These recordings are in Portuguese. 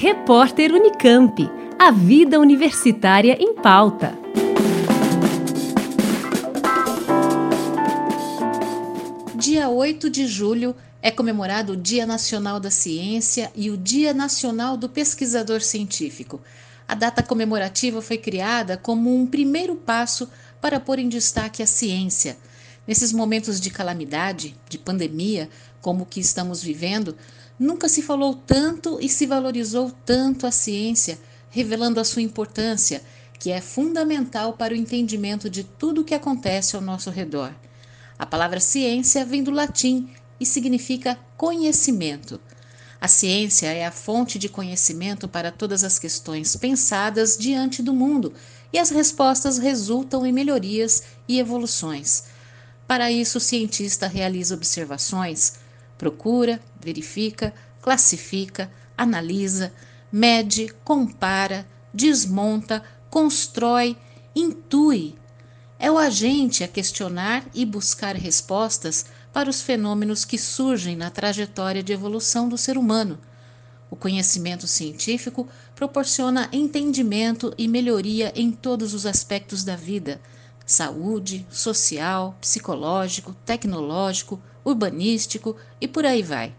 Repórter Unicamp. A vida universitária em pauta. Dia 8 de julho é comemorado o Dia Nacional da Ciência e o Dia Nacional do Pesquisador Científico. A data comemorativa foi criada como um primeiro passo para pôr em destaque a ciência. Nesses momentos de calamidade, de pandemia, como o que estamos vivendo, nunca se falou tanto e se valorizou tanto a ciência, revelando a sua importância, que é fundamental para o entendimento de tudo o que acontece ao nosso redor. A palavra ciência vem do latim e significa conhecimento. A ciência é a fonte de conhecimento para todas as questões pensadas diante do mundo e as respostas resultam em melhorias e evoluções. Para isso, o cientista realiza observações, procura, verifica, classifica, analisa, mede, compara, desmonta, constrói, intui. É o agente a questionar e buscar respostas para os fenômenos que surgem na trajetória de evolução do ser humano o conhecimento científico proporciona entendimento e melhoria em todos os aspectos da vida: saúde, social, psicológico, tecnológico, urbanístico e por aí vai.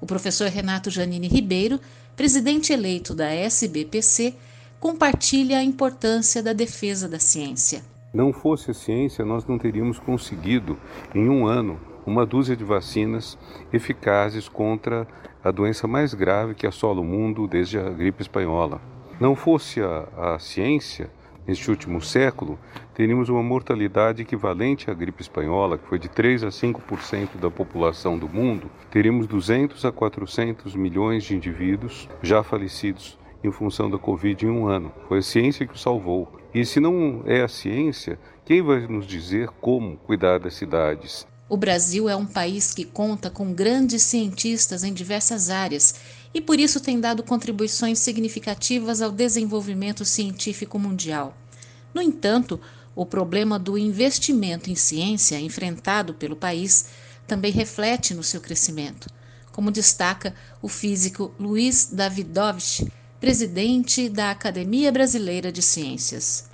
O professor Renato Janine Ribeiro, presidente eleito da SBPC, compartilha a importância da defesa da ciência. Não fosse a ciência, nós não teríamos conseguido, em um ano, uma dúzia de vacinas eficazes contra a doença mais grave que assola o mundo desde a gripe espanhola. Não fosse a, a ciência, neste último século, teríamos uma mortalidade equivalente à gripe espanhola, que foi de 3 a 5% da população do mundo, teríamos 200 a 400 milhões de indivíduos já falecidos em função da Covid em um ano. Foi a ciência que o salvou. E se não é a ciência, quem vai nos dizer como cuidar das cidades? O Brasil é um país que conta com grandes cientistas em diversas áreas e por isso tem dado contribuições significativas ao desenvolvimento científico mundial. No entanto, o problema do investimento em ciência enfrentado pelo país também reflete no seu crescimento, como destaca o físico Luiz Davidovich, presidente da Academia Brasileira de Ciências.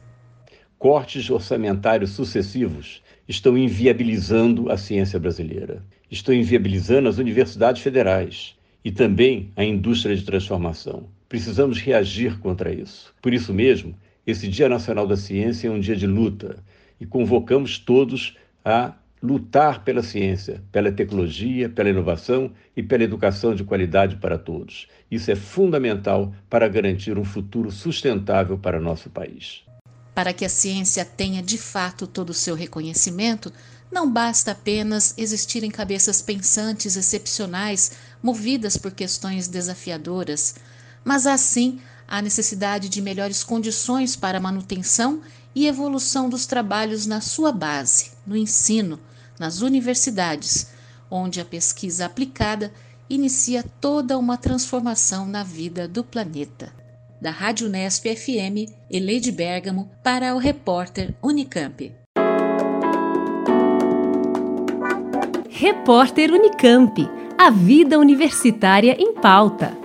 Cortes orçamentários sucessivos estão inviabilizando a ciência brasileira, estão inviabilizando as universidades federais e também a indústria de transformação. Precisamos reagir contra isso. Por isso mesmo, esse Dia Nacional da Ciência é um dia de luta e convocamos todos a lutar pela ciência, pela tecnologia, pela inovação e pela educação de qualidade para todos. Isso é fundamental para garantir um futuro sustentável para nosso país. Para que a ciência tenha de fato todo o seu reconhecimento, não basta apenas existirem cabeças pensantes excepcionais movidas por questões desafiadoras, mas assim a necessidade de melhores condições para a manutenção e evolução dos trabalhos na sua base, no ensino, nas universidades, onde a pesquisa aplicada inicia toda uma transformação na vida do planeta da Rádio Nesp FM, Eleide Bergamo, para o repórter Unicamp. Repórter Unicamp. A vida universitária em pauta.